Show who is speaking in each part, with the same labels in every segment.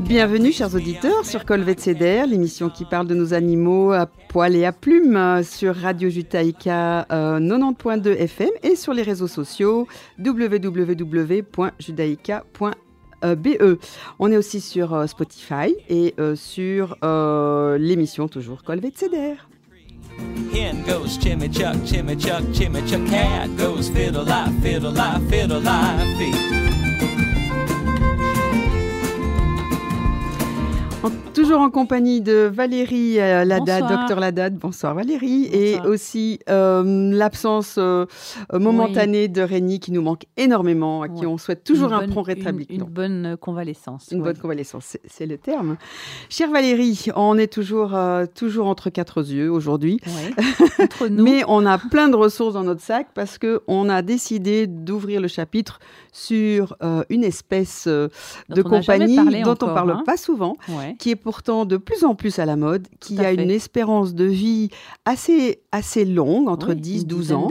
Speaker 1: Bienvenue, chers auditeurs, sur Colvet CDR, l'émission qui parle de nos animaux à poil et à plumes euh, sur Radio Jutaïka 90.2 euh, FM et sur les réseaux sociaux www.judaïka.be. On est aussi sur euh, Spotify et sur l'émission toujours Colvet feet. Toujours en compagnie de Valérie euh, Ladad, docteur Ladad. Bonsoir Valérie. Et aussi euh, l'absence euh, momentanée de Rémi qui nous manque énormément, à qui on souhaite toujours un prompt rétablissement.
Speaker 2: Une, bonne convalescence.
Speaker 1: Une bonne convalescence, c'est le terme. Chère Valérie, on est toujours, toujours entre quatre yeux aujourd'hui. Mais on a plein de ressources dans notre sac parce qu'on a décidé d'ouvrir le chapitre sur une espèce de compagnie dont on ne parle hein. pas souvent, qui est pourtant de plus en plus à la mode, qui a une espérance de vie assez, assez longue, entre 10-12 ans,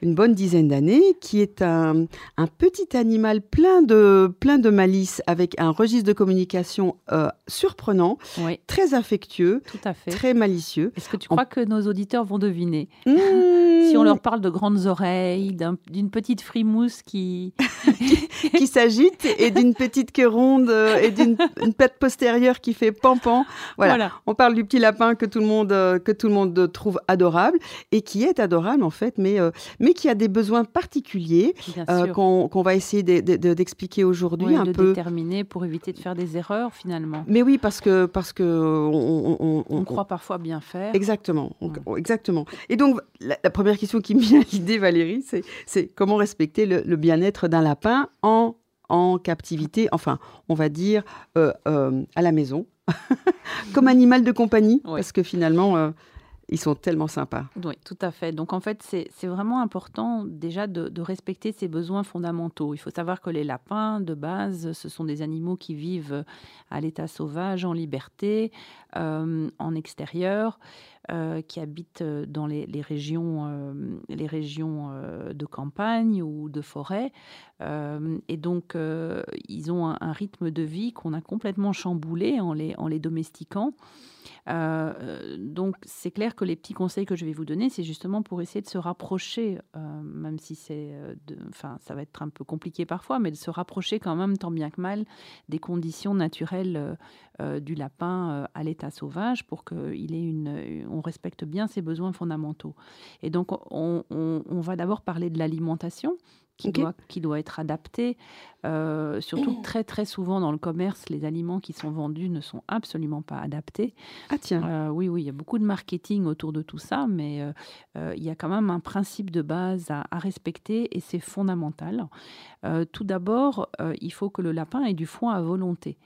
Speaker 1: une bonne dizaine d'années, qui est un, un, petit animal plein de, plein de malice, avec un registre de communication euh, surprenant, très affectueux, très malicieux.
Speaker 2: Est-ce que tu crois que nos auditeurs vont deviner? Mmh. Si on leur parle de grandes oreilles, d'une petite frimousse qui...
Speaker 1: qui s'agite et d'une petite queue ronde euh, et d'une patte postérieure qui fait pampan. Voilà. On parle du petit lapin que tout le monde euh, que tout le monde trouve adorable et qui est adorable en fait, mais euh, mais qui a des besoins particuliers euh, qu'on va essayer d'expliquer aujourd'hui un
Speaker 2: de
Speaker 1: peu.
Speaker 2: déterminer pour éviter de faire des erreurs finalement.
Speaker 1: Mais oui, parce que parce que
Speaker 2: on, croit parfois bien faire.
Speaker 1: Exactement, exactement. Et donc la, première question qui me vient à l'idée, Valérie, c'est comment respecter le bien-être d'un lapin en en captivité, enfin, on va dire euh, euh, à la maison, comme animal de compagnie, parce que finalement, euh, ils sont tellement sympas.
Speaker 2: Oui, tout à fait. Donc en fait, c'est vraiment important déjà de, respecter ses besoins fondamentaux. Il faut savoir que les lapins, de base, ce sont des animaux qui vivent à l'état sauvage, en liberté, en extérieur. Euh, qui habitent euh, dans les, régions, euh, les régions de campagne ou de forêt. et donc, ils ont un, rythme de vie qu'on a complètement chamboulé en les, en les domestiquant. Euh, donc c'est clair que les petits conseils que je vais vous donner, c'est justement pour essayer de se rapprocher, euh, même si c'est, euh, enfin ça va être un peu compliqué parfois, mais de se rapprocher quand même tant bien que mal des conditions naturelles du lapin à l'état sauvage pour qu'il ait une, on respecte bien ses besoins fondamentaux. Et donc on va d'abord parler de l'alimentation qui, doit, qui doit être adapté. Euh, surtout très très souvent dans le commerce, les aliments qui sont vendus ne sont absolument pas adaptés.
Speaker 1: Ah tiens.
Speaker 2: Euh, oui, oui, il y a beaucoup de marketing autour de tout ça, mais euh, il y a quand même un principe de base à, à respecter et c'est fondamental. tout d'abord, il faut que le lapin ait du foin à volonté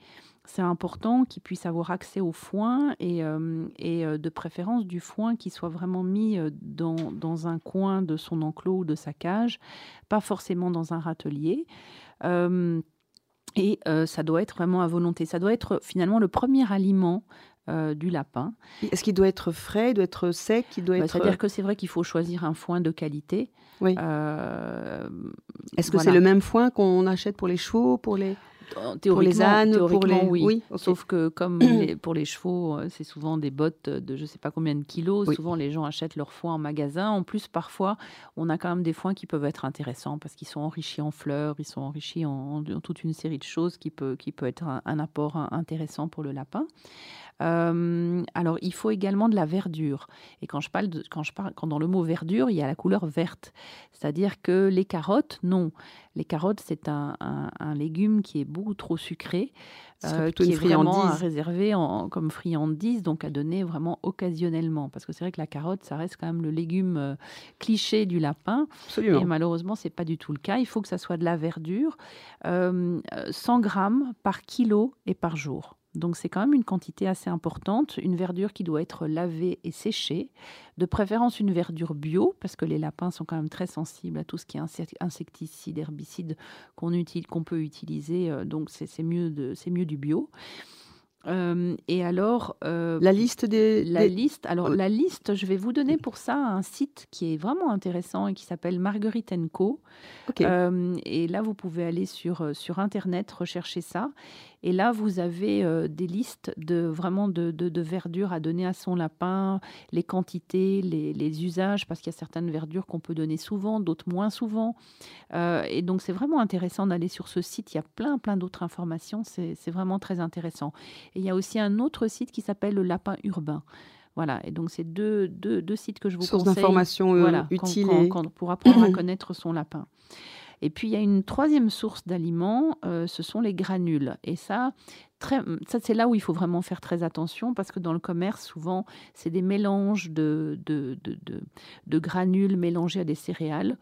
Speaker 2: c'est important qu'il puisse avoir accès au foin et, euh, et, euh, de préférence du foin qui soit vraiment mis euh, dans, dans, un coin de son enclos ou de sa cage, pas forcément dans un râtelier. et ça doit être vraiment à volonté. Ça doit être finalement le premier aliment du lapin.
Speaker 1: Est-ce qu'il doit être frais, il doit être sec, il doit bah, être...
Speaker 2: C'est-à-dire que c'est vrai qu'il faut choisir un foin de qualité.
Speaker 1: Oui. Est-ce que c'est le même foin qu'on achète pour les chevaux, pour les
Speaker 2: pour les ânes, pour les... oui. Sauf que comme pour les chevaux, euh, c'est souvent des bottes de je ne sais pas combien de kilos. Souvent, les gens achètent leurs foins en magasin. En plus, parfois, on a quand même des foins qui peuvent être intéressants parce qu'ils sont enrichis en fleurs, ils sont enrichis en, toute une série de choses qui peut, qui peut être un apport intéressant pour le lapin. Euh, alors, il faut également de la verdure. Et quand je parle, de, quand je parle, quand dans le mot verdure, il y a la couleur verte. C'est-à-dire que les carottes, non. Les carottes, c'est un, légume qui est beaucoup trop sucré,
Speaker 1: euh, qui est vraiment
Speaker 2: à réserver en, comme friandise, donc à donner vraiment occasionnellement. Parce que c'est vrai que la carotte, ça reste quand même le légume euh, cliché du lapin.
Speaker 1: Absolument.
Speaker 2: Et malheureusement, c'est pas du tout le cas. Il faut que ça soit de la verdure, 100 grammes par kilo et par jour. Donc c'est quand même une quantité assez importante, une verdure qui doit être lavée et séchée, de préférence une verdure bio, parce que les lapins sont quand même très sensibles à tout ce qui est insecticide, herbicide qu'on peut utiliser, euh, donc c'est mieux, mieux du bio. et alors,
Speaker 1: la liste des
Speaker 2: la liste. Alors la liste, je vais vous donner pour ça un site qui est vraiment intéressant et qui s'appelle Marguerite Co. et là, vous pouvez aller sur sur internet rechercher ça. Et là, vous avez des listes de vraiment de, de, verdure à donner à son lapin, les quantités, les, les usages, parce qu'il y a certaines verdures qu'on peut donner souvent, d'autres moins souvent. et donc, c'est vraiment intéressant d'aller sur ce site. Il y a plein, plein d'autres informations. C'est vraiment très intéressant. Et il y a aussi un autre site qui s'appelle le Lapin Urbain. Voilà, et donc c'est deux, deux, deux, sites que je vous
Speaker 1: Source conseille. d'informations euh, utiles.
Speaker 2: pour apprendre à connaître son lapin. Et puis il y a une troisième source d'aliments, euh, ce sont les granules. Et ça, ça c'est là où il faut vraiment faire très attention parce que dans le commerce, souvent, c'est des mélanges de, de, de, granules mélangés à des céréales.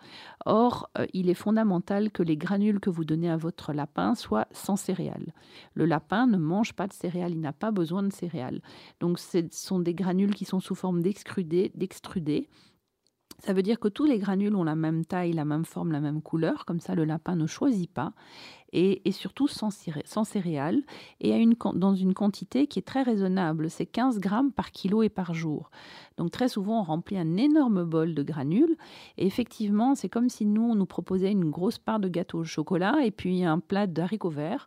Speaker 2: Or, euh, il est fondamental que les granules que vous donnez à votre lapin soient sans céréales. Le lapin ne mange pas de céréales, il n'a pas besoin de céréales. Donc, ce sont des granules qui sont sous forme d'extrudés ça veut dire que tous les granules ont la même taille, la même forme, la même couleur. Comme ça, le lapin ne choisit pas. Et, surtout sans, céréales. Et dans une quantité qui est très raisonnable. C'est 15 grammes par kilo et par jour. Donc très souvent, on remplit un énorme bol de granules. Et effectivement, c'est comme si nous, on nous proposait une grosse part de gâteau au chocolat et puis un plat d'haricots verts.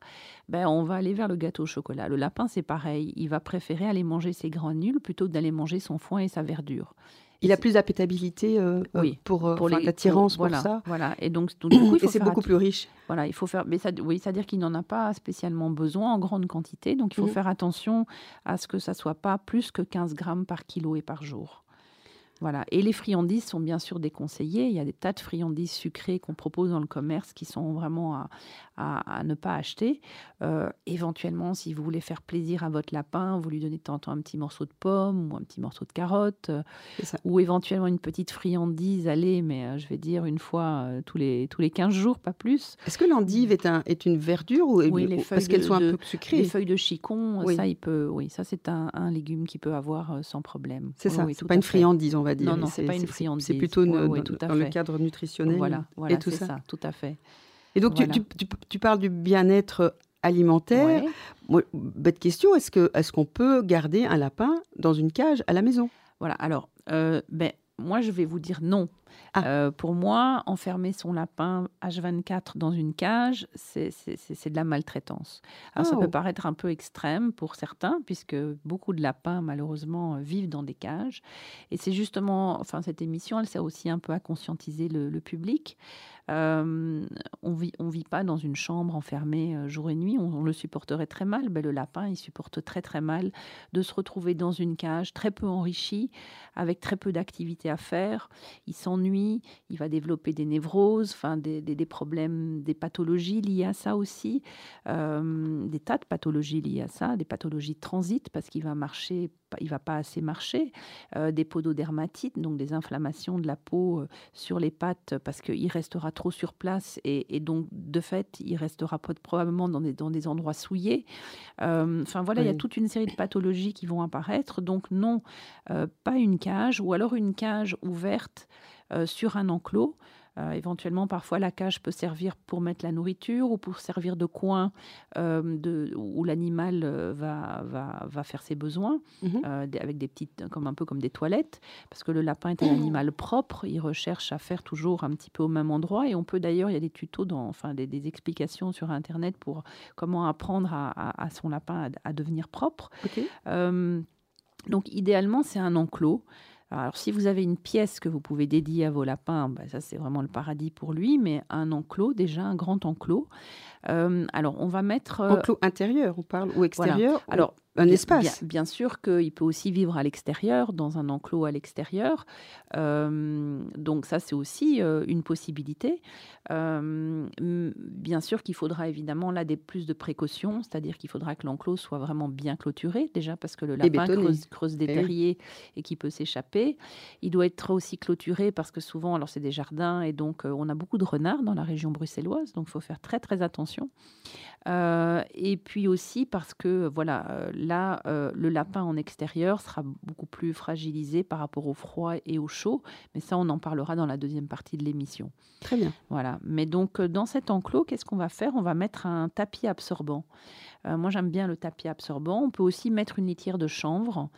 Speaker 2: Ben, on va aller vers le gâteau au chocolat. Le lapin, c'est pareil. Il va préférer aller manger ses granules plutôt que d'aller manger son foin et sa verdure.
Speaker 1: Il a plus d'appétabilité euh, euh, pour, euh, pour l'attirance pour,
Speaker 2: ça. Voilà. Et donc,
Speaker 1: du coup, il faut c'est beaucoup plus riche.
Speaker 2: Voilà, il faut faire. Mais ça, oui, c'est-à-dire qu'il n'en a pas spécialement besoin en grande quantité. Donc, il faut mmh. faire attention à ce que ça soit pas plus que 15 grammes par kilo et par jour. Voilà. Et les friandises sont bien sûr déconseillées. Il y a des tas de friandises sucrées qu'on propose dans le commerce qui sont vraiment à, à, ne pas acheter. Euh, éventuellement, si vous voulez faire plaisir à votre lapin, vous lui donnez de temps en temps un petit morceau de pomme ou un petit morceau de carotte, euh, ou éventuellement une petite friandise, allez, mais euh, je vais dire une fois tous, les, tous les 15 jours, pas plus.
Speaker 1: Est-ce que l'endive est, un, est une verdure ou,
Speaker 2: oui, les
Speaker 1: parce qu'elles sont un peu sucrées?
Speaker 2: Les feuilles de chicon, ça, il peut, oui, ça c'est un, un, légume qui peut avoir sans problème.
Speaker 1: C'est ça, c'est pas une friandise, on va dire.
Speaker 2: Non, non, c'est pas une friandise.
Speaker 1: C'est plutôt dans, le cadre nutritionnel.
Speaker 2: Voilà, voilà et tout ça. ça. Tout à fait.
Speaker 1: Et donc, tu, parles du bien-être alimentaire. bête question, est-ce qu'on est qu'on peut garder un lapin dans une cage à la maison?
Speaker 2: Voilà, alors, euh, ben, moi, je vais vous dire non. Ah. Euh, pour moi, enfermer son lapin H24 dans une cage, c'est de la maltraitance. Alors, ça peut oh. paraître un peu extrême pour certains, puisque beaucoup de lapins, malheureusement, vivent dans des cages. Et c'est justement, enfin, cette émission, elle sert aussi un peu à conscientiser le public. Euh, on vit, on vit pas dans une chambre enfermée euh, jour et nuit. On, le supporterait très mal. Ben, le lapin, il supporte très très mal de se retrouver dans une cage très peu enrichie, avec très peu d'activités à faire. Il il va développer des névroses, enfin des, des, problèmes, des pathologies liées à ça aussi, euh, des tas de pathologies liées à ça, des pathologies de transit parce qu'il va marcher il va pas assez marcher, euh, des pododermatites, donc des inflammations de la peau euh, sur les pattes parce qu'il restera trop sur place et, donc de fait il restera probablement dans des, dans des endroits souillés. Euh, enfin voilà, il y a toute une série de pathologies qui vont apparaître. Donc non, pas une cage ou alors une cage ouverte sur un enclos. Euh, éventuellement, parfois, la cage peut servir pour mettre la nourriture ou pour servir de coin euh, de, où l'animal euh, va, va, va, faire ses besoins, mhm. avec des petites, comme un peu comme des toilettes, parce que le lapin est un animal propre, il recherche à faire toujours un petit peu au même endroit. Et on peut d'ailleurs, il y a des tutos, dans, enfin des, explications sur Internet pour comment apprendre à, à, son lapin à, devenir propre. donc, idéalement, c'est un enclos. Alors, si vous avez une pièce que vous pouvez dédier à vos lapins, bah, ça c'est vraiment le paradis pour lui, mais un enclos, déjà un grand enclos. Euh, alors, on va mettre.
Speaker 1: Euh, enclos intérieur, on parle, ou extérieur
Speaker 2: Alors,
Speaker 1: un espace.
Speaker 2: Bien, sûr qu'il peut aussi vivre à l'extérieur, dans un enclos à l'extérieur. Euh, donc ça, c'est aussi euh, une possibilité. Euh, bien sûr qu'il faudra évidemment là des plus de précautions, c'est-à-dire qu'il faudra que l'enclos soit vraiment bien clôturé, déjà parce que le lapin creuse, des eh terriers et qui peut s'échapper. Il doit être aussi clôturé parce que souvent, alors c'est des jardins et donc on a beaucoup de renards dans la région bruxelloise, donc il faut faire très très attention. et puis aussi parce que voilà là, euh, le lapin en extérieur sera beaucoup plus fragilisé par rapport au froid et au chaud. Mais ça, on en parlera dans la deuxième partie de l'émission.
Speaker 1: Très bien.
Speaker 2: Voilà. Mais donc, euh, dans cet enclos, qu'est-ce qu'on va faire? On va mettre un tapis absorbant. moi, j'aime bien le tapis absorbant. On peut aussi mettre une litière de chanvre.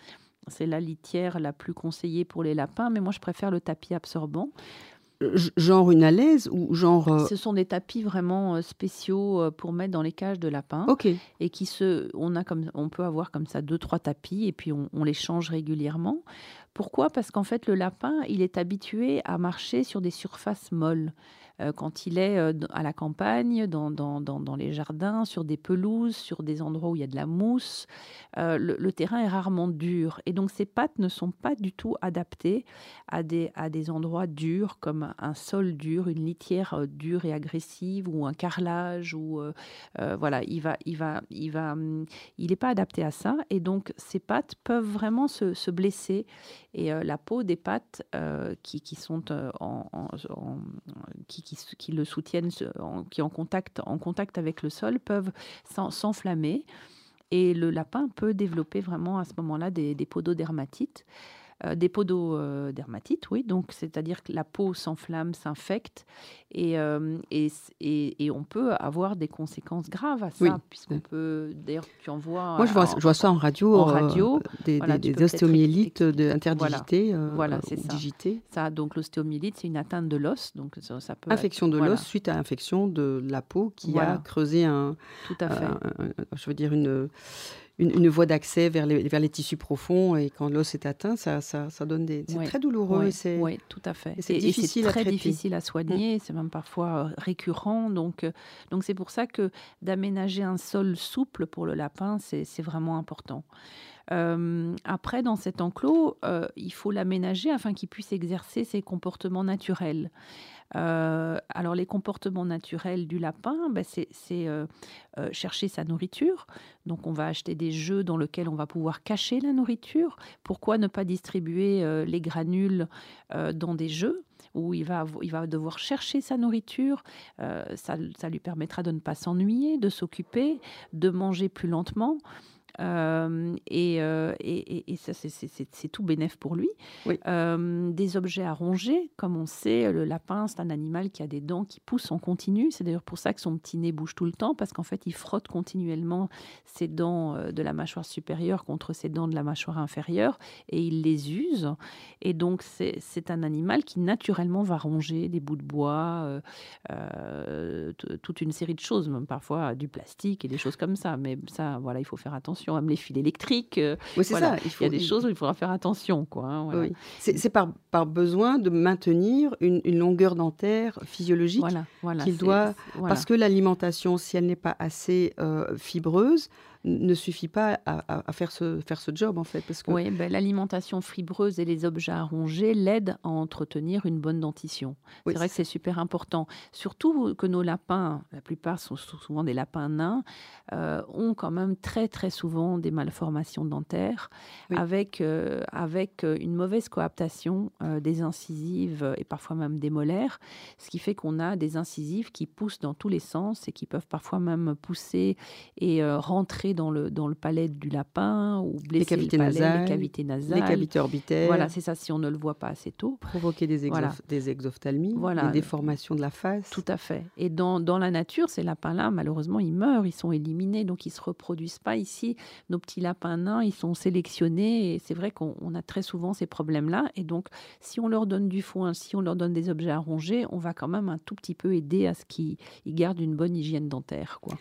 Speaker 2: C'est la litière la plus conseillée pour les lapins, mais moi je préfère le tapis absorbant
Speaker 1: genre une alaise ou genre
Speaker 2: euh, Ce sont des tapis vraiment euh, spéciaux euh, pour mettre dans les cages de lapins.
Speaker 1: Ok.
Speaker 2: Et qui se, on a comme, on peut avoir comme ça deux trois tapis et puis on, on les change régulièrement. Pourquoi? Parce qu'en fait le lapin, il est habitué à marcher sur des surfaces molles. Euh, quand il est euh, à la campagne, dans, dans, les jardins, sur des pelouses, sur des endroits où il y a de la mousse. Euh, le, terrain est rarement dur. Et donc, ces pattes ne sont pas du tout adaptées à des, à des endroits durs, comme un sol dur, une litière dure et agressive, ou un carrelage. Ou, voilà, il va, il va, il va, hum, il n'est pas adapté à ça. Et donc, ces pattes peuvent vraiment se, se blesser. Et la peau des pattes qui, qui, sont en, qui, qui, le soutiennent, qui en contact, en contact avec le sol, peuvent s'enflammer. Et le lapin peut développer vraiment à ce moment-là des, des pododermatites. Euh, des pododermatites, oui, donc c'est-à-dire que la peau s'enflamme, s'infecte, et, euh, et, et, on peut avoir des conséquences graves à ça, puisqu'on peut, d'ailleurs, tu en vois...
Speaker 1: Moi, je vois, je vois ça en radio, en radio. des, des, ostéomyélites de, interdigités,
Speaker 2: voilà, c'est ça. ça. Donc l'ostéomyélite, c'est une atteinte de l'os, donc ça, peut...
Speaker 1: Infection de l'os suite à infection de la peau qui a creusé un...
Speaker 2: Tout à fait.
Speaker 1: je veux dire, une une, voie d'accès vers les, vers les tissus profonds. Et quand l'os est atteint, ça, ça, ça donne des. C'est très douloureux.
Speaker 2: Oui, tout à fait. Et c'est difficile très difficile à soigner. Mm. C'est même parfois euh, récurrent. Donc, euh, donc c'est pour ça que d'aménager un sol souple pour le lapin, c'est vraiment important. Euh, après, dans cet enclos, il faut l'aménager afin qu'il puisse exercer ses comportements naturels. Euh, alors les comportements naturels du lapin, ben, c'est euh, euh, chercher sa nourriture. Donc on va acheter des jeux dans lesquels on va pouvoir cacher la nourriture. Pourquoi ne pas distribuer les granules dans des jeux où il va, il va devoir chercher sa nourriture? ça, ça, lui permettra de ne pas s'ennuyer, de s'occuper, de manger plus lentement. Euh, et, et, ça, c'est tout bénéf pour lui. Euh, des objets à ronger, comme on sait, le lapin, c'est un animal qui a des dents qui poussent en continu. C'est d'ailleurs pour ça que son petit nez bouge tout le temps, parce qu'en fait, il frotte continuellement ses dents de la mâchoire supérieure contre ses dents de la mâchoire inférieure, et il les use. Et donc, c'est un animal qui naturellement va ronger des bouts de bois, toute une série de choses, même parfois du plastique et des choses comme ça. Mais ça, voilà, il faut faire attention même les fils électriques. Euh,
Speaker 1: oui, c'est ça.
Speaker 2: Il, faut, y a des choses où il faudra faire attention. Quoi, hein,
Speaker 1: oui. C'est par, par besoin de maintenir une, longueur dentaire physiologique
Speaker 2: voilà,
Speaker 1: qu'il doit... Parce que l'alimentation, si elle n'est pas assez euh, fibreuse, ne suffit pas à, faire, ce, faire ce job, en fait. Parce que...
Speaker 2: Oui, ben, l'alimentation fibreuse et les objets à ronger l'aident à entretenir une bonne dentition. C'est vrai que c'est super important. Surtout que nos lapins, la plupart sont souvent des lapins nains, euh, ont quand même très, très souvent des malformations dentaires avec, euh, avec euh, une mauvaise coaptation des incisives et parfois même des molaires, ce qui fait qu'on a des incisives qui poussent dans tous les sens et qui peuvent parfois même pousser et rentrer dans le, dans le palais du lapin ou blesser les cavités le palais, nasales, les cavités nasales.
Speaker 1: Les cavités orbitaires.
Speaker 2: Voilà, c'est ça, si on ne le voit pas assez tôt.
Speaker 1: Provoquer des, des exophthalmies, des déformations de la face.
Speaker 2: Tout à fait. Et dans, dans la nature, ces lapins-là, malheureusement, ils meurent, ils sont éliminés, donc ils ne se reproduisent pas ici. Nos petits lapins nains, ils sont sélectionnés et c'est vrai qu'on a très souvent ces problèmes-là. Et donc, si on leur donne du foin, si on leur donne des objets à ronger, on va quand même un tout petit peu aider à ce qu'ils gardent une bonne hygiène dentaire. Quoi.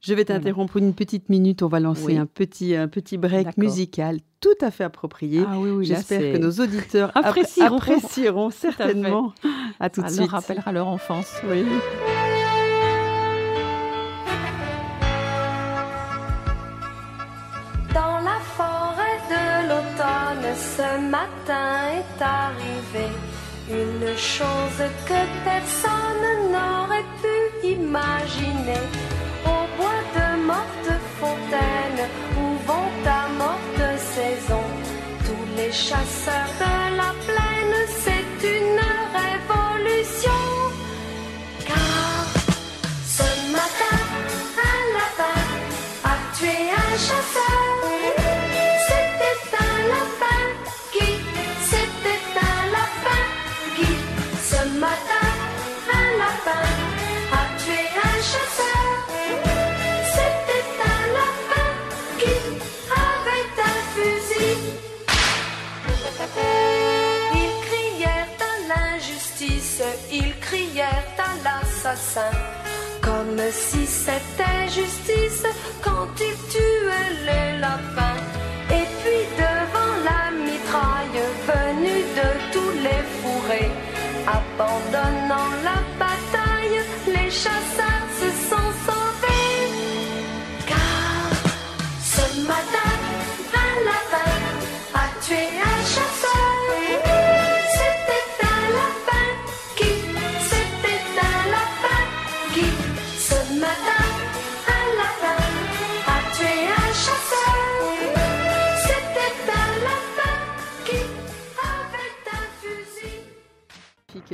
Speaker 1: Je vais t'interrompre une petite minute. On va lancer un, petit, un petit break musical tout à fait approprié.
Speaker 2: Ah
Speaker 1: J'espère que nos auditeurs apprécieront, apprécieront certainement.
Speaker 2: À,
Speaker 1: tout de
Speaker 2: suite. Ça leur rappellera leur enfance.
Speaker 1: Oui.
Speaker 3: Dans la forêt de l'automne, ce matin est arrivé une chose que personne n'aurait pu imaginer fontaine Comme si c'était justice quand il tuait les lapins. Et puis devant la mitraille venue de tous les fourrés, abandonnant la bataille, les chasseurs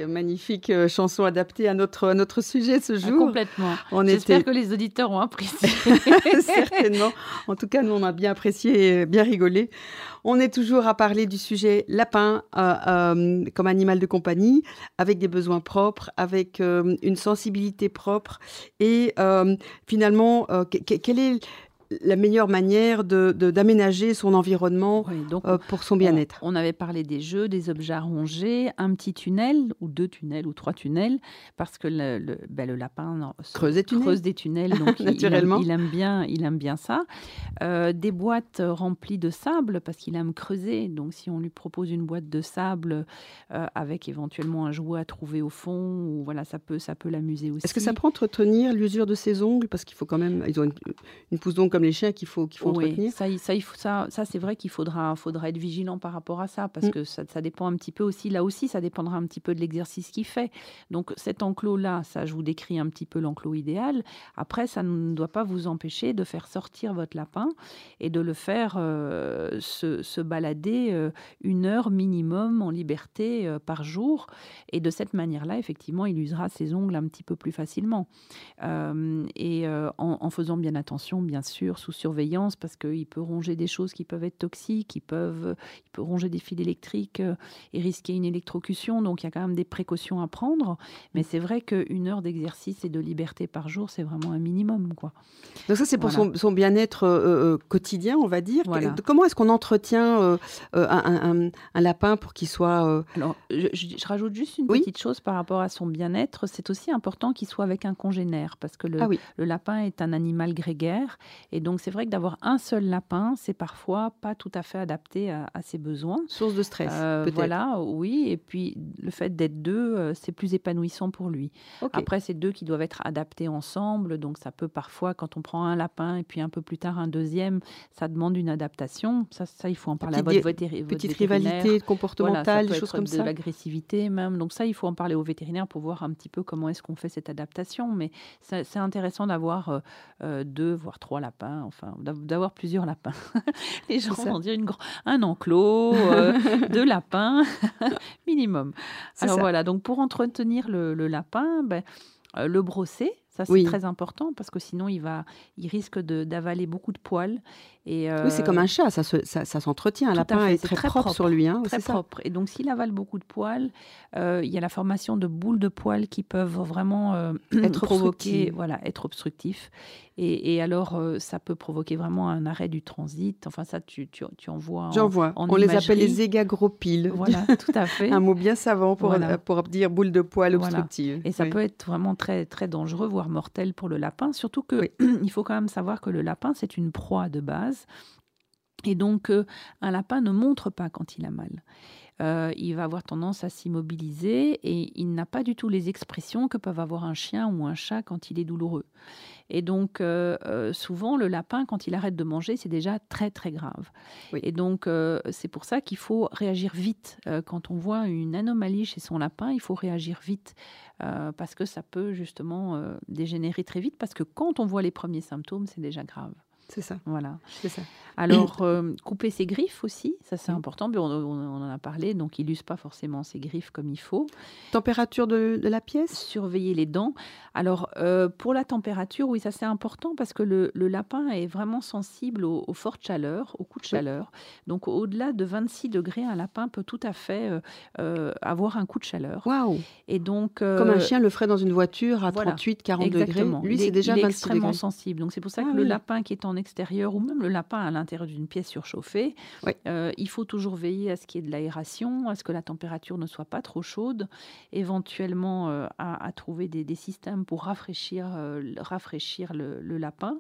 Speaker 1: Magnifique, euh, chanson adaptée à notre, à notre sujet ce
Speaker 2: Ah,
Speaker 1: jour.
Speaker 2: complètement.
Speaker 1: On
Speaker 2: J'espère
Speaker 1: était
Speaker 2: que les auditeurs ont apprécié.
Speaker 1: certainement. En tout cas, nous, on a bien apprécié et bien rigolé. On est toujours à parler du sujet lapin euh, euh, comme animal de compagnie, avec des besoins propres, avec euh, une sensibilité propre. Et finalement, que- que- quelle est la meilleure manière de- de- d'aménager son environnement
Speaker 2: Oui, donc
Speaker 1: euh, pour son bien-être
Speaker 2: On, on avait parlé des jeux, des objets à ronger, un petit tunnel, ou deux tunnels, ou trois tunnels, parce que le, le- ben, le lapin non,
Speaker 1: Creuse des tunnels.
Speaker 2: creuse des tunnels, donc il- il, aime,
Speaker 1: Naturellement.
Speaker 2: il aime bien, il aime bien ça. Euh, des boîtes remplies de sable, parce qu'il aime creuser. Donc si on lui propose une boîte de sable euh, avec éventuellement un jouet à trouver au fond, ou voilà, ça peut, ça peut l'amuser aussi.
Speaker 1: Est-ce que ça peut entretenir l'usure de ses ongles? Parce qu'il faut quand même. Ils ont une, une pousse d'ongles comme les chiens qu'il faut, qu'il faut
Speaker 2: Oui,
Speaker 1: entretenir.
Speaker 2: ça, ça, il faut- ça, ça c'est vrai qu'il faudra, faudra être vigilant par rapport à ça, parce
Speaker 1: Mm.
Speaker 2: que ça, ça dépend un petit peu aussi, là aussi, ça dépendra un petit peu de l'exercice qu'il fait. Donc cet enclos-là, ça, je vous décris un petit peu l'enclos idéal. Après, ça ne doit pas vous empêcher de faire sortir votre lapin et de le faire euh, se, se balader euh, une heure minimum en liberté euh, par jour. Et de cette manière-là, effectivement, il usera ses ongles un petit peu plus facilement. Et en, en faisant bien attention, bien sûr, sous surveillance, parce qu'il peut ronger des choses qui peuvent être toxiques, il, peuvent, il peut ronger des fils électriques euh, et risquer une électrocution. Donc il y a quand même des précautions à prendre. Mais c'est vrai qu'une heure d'exercice et de liberté par jour, c'est vraiment un minimum. Quoi.
Speaker 1: Donc ça, c'est pour
Speaker 2: Voilà.
Speaker 1: son, son bien-être euh, euh, quotidien, on va dire.
Speaker 2: Voilà.
Speaker 1: Comment est-ce qu'on entretient euh, un, un- un lapin pour qu'il soit... euh,
Speaker 2: Alors, je, je- je rajoute juste une
Speaker 1: Oui.
Speaker 2: petite chose par rapport à son bien-être. C'est aussi important qu'il soit avec un congénère, parce que le,
Speaker 1: Ah oui,
Speaker 2: Le lapin est un animal grégaire et donc c'est vrai que d'avoir un seul lapin, c'est parfois pas tout à fait adapté à, à ses besoins.
Speaker 1: source de stress,
Speaker 2: Euh,
Speaker 1: peut-être.
Speaker 2: voilà, oui. Et puis le fait d'être deux, euh, c'est plus épanouissant pour lui. Après, c'est deux qui doivent être adaptés ensemble. Donc ça peut parfois, quand on prend un lapin et puis un peu plus tard un deuxième, ça demande une adaptation. Ça, ça il faut en parler à
Speaker 1: Petite
Speaker 2: votre, vétéri- votre
Speaker 1: Petite
Speaker 2: vétérinaire.
Speaker 1: rivalité
Speaker 2: Voilà, ça
Speaker 1: comportementale, des choses comme
Speaker 2: de
Speaker 1: ça.
Speaker 2: l'agressivité même. Donc ça, il faut en parler au vétérinaire pour voir un petit peu comment est-ce qu'on fait cette adaptation. Mais c'est c'est intéressant d'avoir euh, deux, voire trois lapins, enfin d'av- d'avoir plusieurs lapins. Les gens vont dire une un enclos, euh, deux lapins minimum. Alors
Speaker 1: ça.
Speaker 2: voilà, donc pour entretenir le, le lapin, ben, euh, le brosser. Ça, c'est
Speaker 1: Oui.
Speaker 2: très important parce que sinon, il, va, il risque d'avaler beaucoup de poils. Et,
Speaker 1: Oui, c'est
Speaker 2: euh,
Speaker 1: comme un chat, ça, se- ça, ça s'entretient. Un lapin est très,
Speaker 2: très
Speaker 1: propre,
Speaker 2: propre,
Speaker 1: sur lui. Hein,
Speaker 2: très
Speaker 1: ça.
Speaker 2: propre. Et donc, s'il avale beaucoup de poils, euh, il y a la formation de boules de poils qui peuvent vraiment euh,
Speaker 1: Être
Speaker 2: provoquer, voilà, être obstructifs. Et, et alors, euh, ça peut provoquer vraiment un arrêt du transit. Enfin, ça, tu, tu, tu en vois. en-
Speaker 1: J'en vois. On les appelle les égagropiles.
Speaker 2: Voilà, tout à fait.
Speaker 1: un mot bien savant pour,
Speaker 2: Voilà.
Speaker 1: euh, pour dire boule de poil
Speaker 2: Voilà.
Speaker 1: obstructive.
Speaker 2: Et ça
Speaker 1: Oui.
Speaker 2: peut être vraiment très, très dangereux, voire mortel pour le lapin. Surtout que il faut quand même savoir que le lapin, c'est une proie de base. Et donc, euh, un lapin ne montre pas quand il a mal. Euh, il va avoir tendance à s'immobiliser et il n'a pas du tout les expressions que peuvent avoir un chien ou un chat quand il est douloureux. Et donc, euh, euh, souvent, le lapin, quand il arrête de manger, c'est déjà très, très grave.
Speaker 1: Oui.
Speaker 2: Et donc, euh, c'est pour ça qu'il faut réagir vite. Quand on voit une anomalie chez son lapin, il faut réagir vite parce que ça peut justement dégénérer très vite. Parce que quand on voit les premiers symptômes, c'est déjà grave.
Speaker 1: C'est ça,
Speaker 2: Voilà.
Speaker 1: c'est ça.
Speaker 2: Alors, euh, couper ses griffes aussi, ça c'est important. Mais On, on- on en a parlé, donc il n'use pas forcément ses griffes comme il faut.
Speaker 1: Température de, de la pièce?
Speaker 2: Surveiller les dents. Alors, euh, pour la température, oui, ça c'est important parce que le, le lapin est vraiment sensible aux, aux fortes chaleurs, aux coups de
Speaker 1: Oui.
Speaker 2: chaleur. Donc, au-delà de 26 degrés, un lapin peut tout à fait euh, avoir un coup de chaleur.
Speaker 1: Waouh
Speaker 2: Et donc,
Speaker 1: Comme un chien le ferait dans une voiture à
Speaker 2: voilà.
Speaker 1: 38, 40
Speaker 2: Exactement.
Speaker 1: degrés. Lui, c'est déjà
Speaker 2: il est
Speaker 1: 26
Speaker 2: extrêmement
Speaker 1: degrés.
Speaker 2: sensible. Donc c'est pour ça
Speaker 1: Ah
Speaker 2: que le lapin qui est en en extérieur ou même le lapin à l'intérieur d'une pièce surchauffée, euh, il faut toujours veiller à ce qu'il y ait de l'aération, à ce que la température ne soit pas trop chaude, éventuellement euh, à, trouver des, systèmes pour rafraîchir, rafraîchir le, lapin.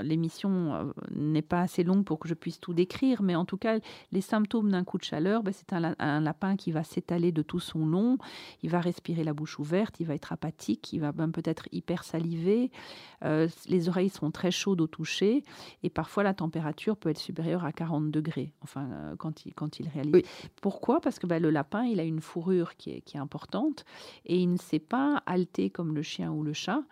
Speaker 2: L'émission n'est pas assez longue pour que je puisse tout décrire, mais en tout cas, les symptômes d'un coup de chaleur, ben, c'est un, un, lapin qui va s'étaler de tout son long, il va respirer la bouche ouverte, il va être apathique, il va même peut-être hyper salivé, euh, les oreilles sont très chaudes au toucher et parfois la température peut être supérieure à 40 degrés, enfin euh, quand, il, quand il réalise. Pourquoi? Parce que bah, le lapin, il a une fourrure qui est, qui est importante et il ne sait pas halter comme le chien ou le chat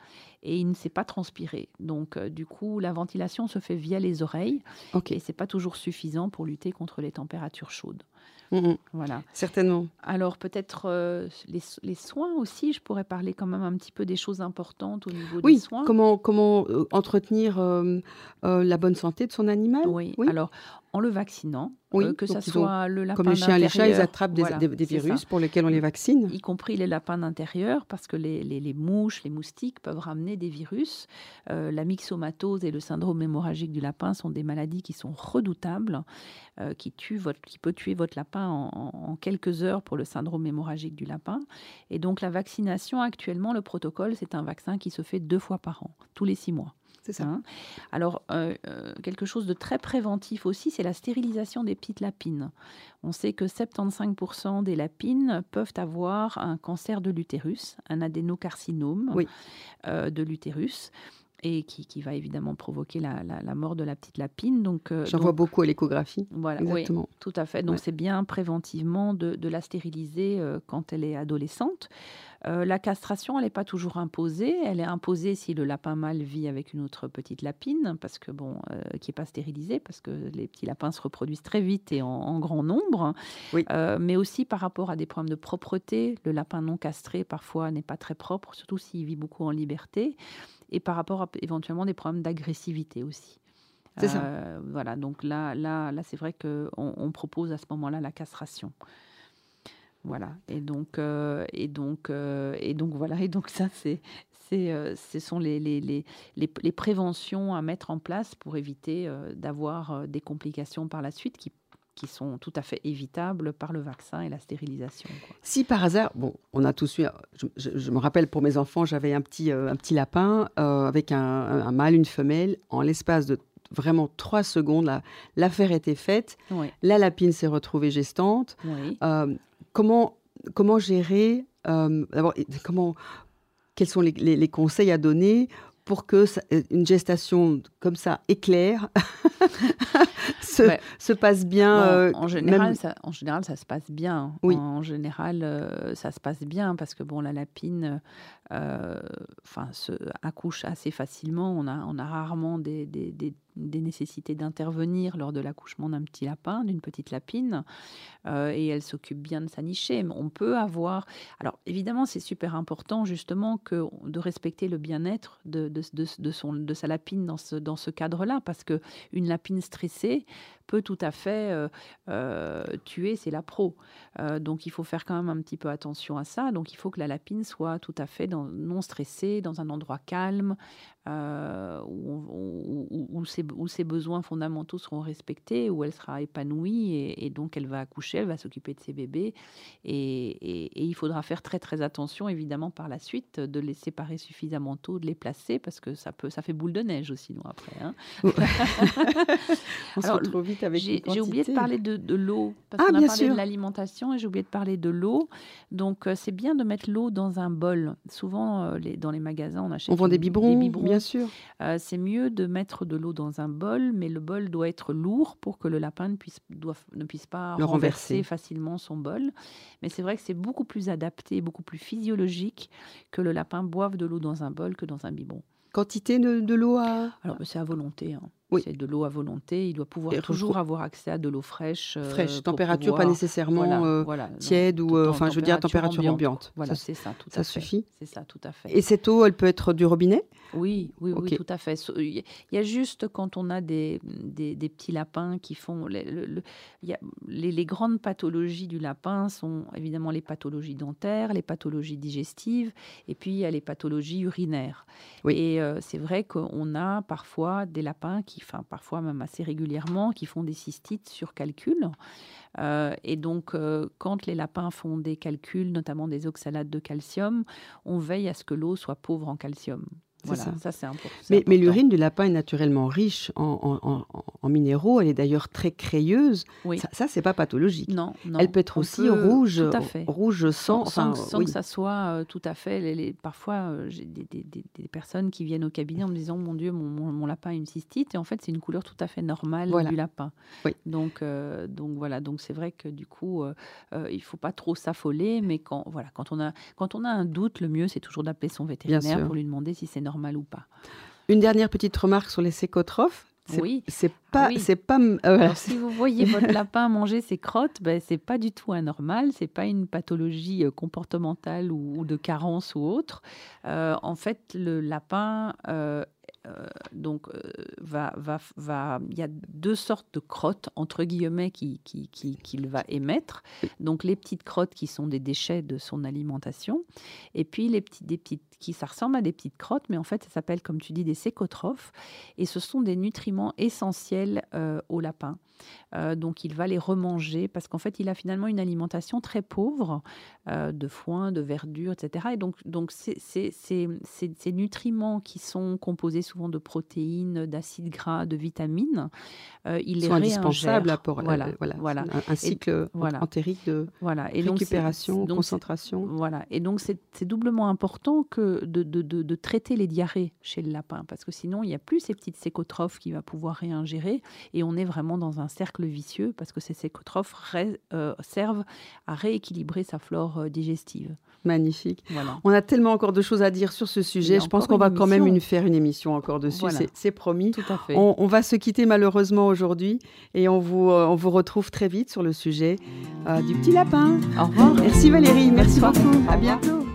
Speaker 2: et il ne sait pas transpirer. Donc, euh, du coup, la ventilation se fait via les oreilles et ce n'est pas toujours suffisant pour lutter contre les températures chaudes.
Speaker 1: Mm, mm. Voilà. Certainement.
Speaker 2: Alors peut-être euh, les, soins aussi, je pourrais parler quand même un petit peu des choses importantes au niveau des soins.
Speaker 1: Comment, comment euh, entretenir la bonne santé de son animal?
Speaker 2: Oui. oui. Alors en le vaccinant, oui, euh, que ce soit le lapin
Speaker 1: Comme les chiens et les chats, ils attrapent des, virus pour lesquels on les vaccine.
Speaker 2: Y compris les lapins d'intérieur, parce que les, mouches, les moustiques peuvent ramener des virus. Euh, la myxomatose et le syndrome hémorragique du lapin sont des maladies qui sont redoutables, euh, qui, tuent votre, qui peut tuer votre lapin en, en, quelques heures pour le syndrome hémorragique du lapin. Et donc la vaccination, actuellement, le protocole, c'est un vaccin qui se fait deux fois par an, tous les six mois.
Speaker 1: C'est ça. Hein.
Speaker 2: Alors, euh, euh, quelque chose de très préventif aussi, c'est la stérilisation des petites lapines. On sait que 75% des lapines peuvent avoir un cancer de l'utérus, un adénocarcinome euh, de l'utérus et qui, va évidemment provoquer la, mort de la petite lapine. Donc,
Speaker 1: J'en vois beaucoup à l'échographie.
Speaker 2: Voilà, Exactement. tout à fait. Donc c'est bien préventivement de, la stériliser quand elle est adolescente. Euh, la castration, elle n'est pas toujours imposée. Elle est imposée si le lapin mâle vit avec une autre petite lapine, parce que bon, euh, qui n'est pas stérilisée, parce que les petits lapins se reproduisent très vite et en, grand nombre. Euh, mais aussi par rapport à des problèmes de propreté. Le lapin non castré, parfois, n'est pas très propre, surtout s'il vit beaucoup en liberté. Et par rapport à éventuellement des problèmes d'agressivité aussi.
Speaker 1: C'est ça.
Speaker 2: Voilà, donc là, là, là c'est vrai qu'on on propose à ce moment-là la castration. Voilà. Et donc, euh, et donc, euh, et donc voilà. Et donc ça, c'est, c'est, euh, ce sont les, les, les, les, préventions à mettre en place pour éviter d'avoir des complications par la suite qui qui sont tout à fait évitables par le vaccin et la stérilisation.
Speaker 1: Si par hasard, bon, on a tous eu, je, me rappelle pour mes enfants, j'avais un petit, un petit lapin avec un, un, mâle, une femelle, en l'espace de vraiment trois secondes, l'affaire était faite. La lapine s'est retrouvée gestante. Oui comment, comment gérer, euh, comment, quels sont les, conseils à donner pour que euh, une gestation comme ça éclair se, passe bien
Speaker 2: euh, en, général, ça, en général, ça se passe bien. Oui. En général, ça se passe bien parce que bon, la lapine enfin, se accouche assez facilement. On a, on a rarement des, des, des nécessités d'intervenir lors de l'accouchement d'un petit lapin, d'une petite lapine, euh, et elle s'occupe bien de sa nichée. On peut avoir... Alors évidemment, c'est super important justement que, de respecter le bien-être de, de, de, son, de sa lapine dans ce, dans ce cadre-là, parce que une lapine stressée peut tout à fait euh, euh, tuer, c'est la pro. donc il faut faire quand même un petit peu attention à ça. Donc il faut que la lapine soit tout à fait dans, non stressée, dans un endroit calme, euh, où, ses, besoins fondamentaux seront respectés, où elle sera épanouie et, donc elle va accoucher, elle va s'occuper de ses bébés. Et, il faudra faire très très attention, évidemment, par la suite, de les séparer suffisamment tôt, de les placer, parce que ça, peut, ça fait boule de neige aussi, nous, après. Hein.
Speaker 1: On se vite avec
Speaker 2: J'ai oublié de parler de, l'eau, parce ah, qu'on a parlé de l'alimentation et j'ai oublié de parler de l'eau. Donc, euh, c'est bien de mettre l'eau dans un bol. Souvent, euh, les, dans les magasins, on achète
Speaker 1: on vend des biberons, des biberons Bien sûr.
Speaker 2: Euh, c'est mieux de mettre de l'eau dans un bol, mais le bol doit être lourd pour que le lapin ne puisse, ne puisse pas renverser. facilement son bol. Mais c'est vrai que c'est beaucoup plus adapté, beaucoup plus physiologique que le lapin boive de l'eau dans un bol que dans un biberon.
Speaker 1: Quantité de, l'eau à...
Speaker 2: Alors, c'est à volonté. Hein. Oui. C'est de l'eau à volonté. Il doit pouvoir toujours avoir accès à de l'eau fraîche.
Speaker 1: Euh, fraîche, température pas nécessairement euh, tiède ou, enfin, je veux dire, température ambiante.
Speaker 2: Voilà, c'est ça, tout
Speaker 1: ça suffit.
Speaker 2: C'est ça, tout à fait.
Speaker 1: Et cette eau, elle peut être du robinet?
Speaker 2: Oui, oui, oui, tout à fait. Il y a juste quand on a des, des, petits lapins qui font. Les, y a, les, grandes pathologies du lapin sont évidemment les pathologies dentaires, les pathologies digestives, et puis il y a les pathologies urinaires. Oui. Et euh, c'est vrai qu'on a parfois des lapins qui parfois même assez régulièrement, qui font des cystites sur calcul. Euh, et donc, euh, quand les lapins font des calculs, notamment des oxalates de calcium, on veille à ce que l'eau soit pauvre en calcium. Voilà, ça, c'est important.
Speaker 1: Mais, mais l'urine du lapin est naturellement riche en, en, minéraux. Elle est d'ailleurs très crayeuse. Oui. Ça, ça c'est pas pathologique.
Speaker 2: Non, non.
Speaker 1: Elle peut être aussi rouge, rouge sang,
Speaker 2: sans, sans, que ça soit euh, tout à fait. Les, parfois, euh, j'ai des, des, des, personnes qui viennent au cabinet en me disant "Mon Dieu, mon, mon, lapin a une cystite." Et en fait, c'est une couleur tout à fait normale du lapin. Oui. Donc, euh, donc voilà. Donc c'est vrai que du coup, il faut pas trop s'affoler, mais quand voilà, quand on a quand on a un doute, le mieux c'est toujours d'appeler son vétérinaire pour lui demander si c'est normal normal ou pas.
Speaker 1: Une dernière petite remarque sur les sécotrophes.
Speaker 2: Oui.
Speaker 1: C'est pas,
Speaker 2: oui.
Speaker 1: c'est pas.
Speaker 2: Euh, si vous voyez votre lapin manger ses crottes, ben c'est pas du tout anormal. C'est pas une pathologie euh, comportementale ou, de carence ou autre. Euh, en fait, le lapin euh, donc, va, va, va, il y a deux sortes de crottes, entre guillemets, qu'il qui, qui, va émettre. Donc, les petites crottes qui sont des déchets de son alimentation. Et puis, les petits, des petites, qui, ça ressemble à des petites crottes, mais en fait, ça s'appelle, comme tu dis, des sécotrophes. Et ce sont des nutriments essentiels euh, au lapin. Euh, donc il va les remanger parce qu'en fait il a finalement une alimentation très pauvre euh, de foin, de verdure, etc. Et donc, donc ces, ces, nutriments qui sont composés souvent de protéines, d'acides gras, de vitamines,
Speaker 1: il sont indispensables pour voilà, voilà, Un, cycle entérique de voilà. et récupération, donc concentration.
Speaker 2: Voilà. Et donc c'est doublement important que de, de, de, traiter les diarrhées chez le lapin parce que sinon il n'y a plus ces petites sécotrophes qu'il va pouvoir réingérer et on est vraiment dans un cercle vicieux parce que ces sécotrophes euh, servent à rééquilibrer sa flore euh, digestive.
Speaker 1: Magnifique. On a tellement encore de choses à dire sur ce sujet. Je pense qu'on va quand même une, faire une émission encore dessus. C'est promis.
Speaker 2: Tout à fait.
Speaker 1: On, va se quitter malheureusement aujourd'hui et on vous, euh, on vous retrouve très vite sur le sujet du petit lapin.
Speaker 2: Au revoir.
Speaker 1: Merci Valérie. Merci beaucoup. À bientôt.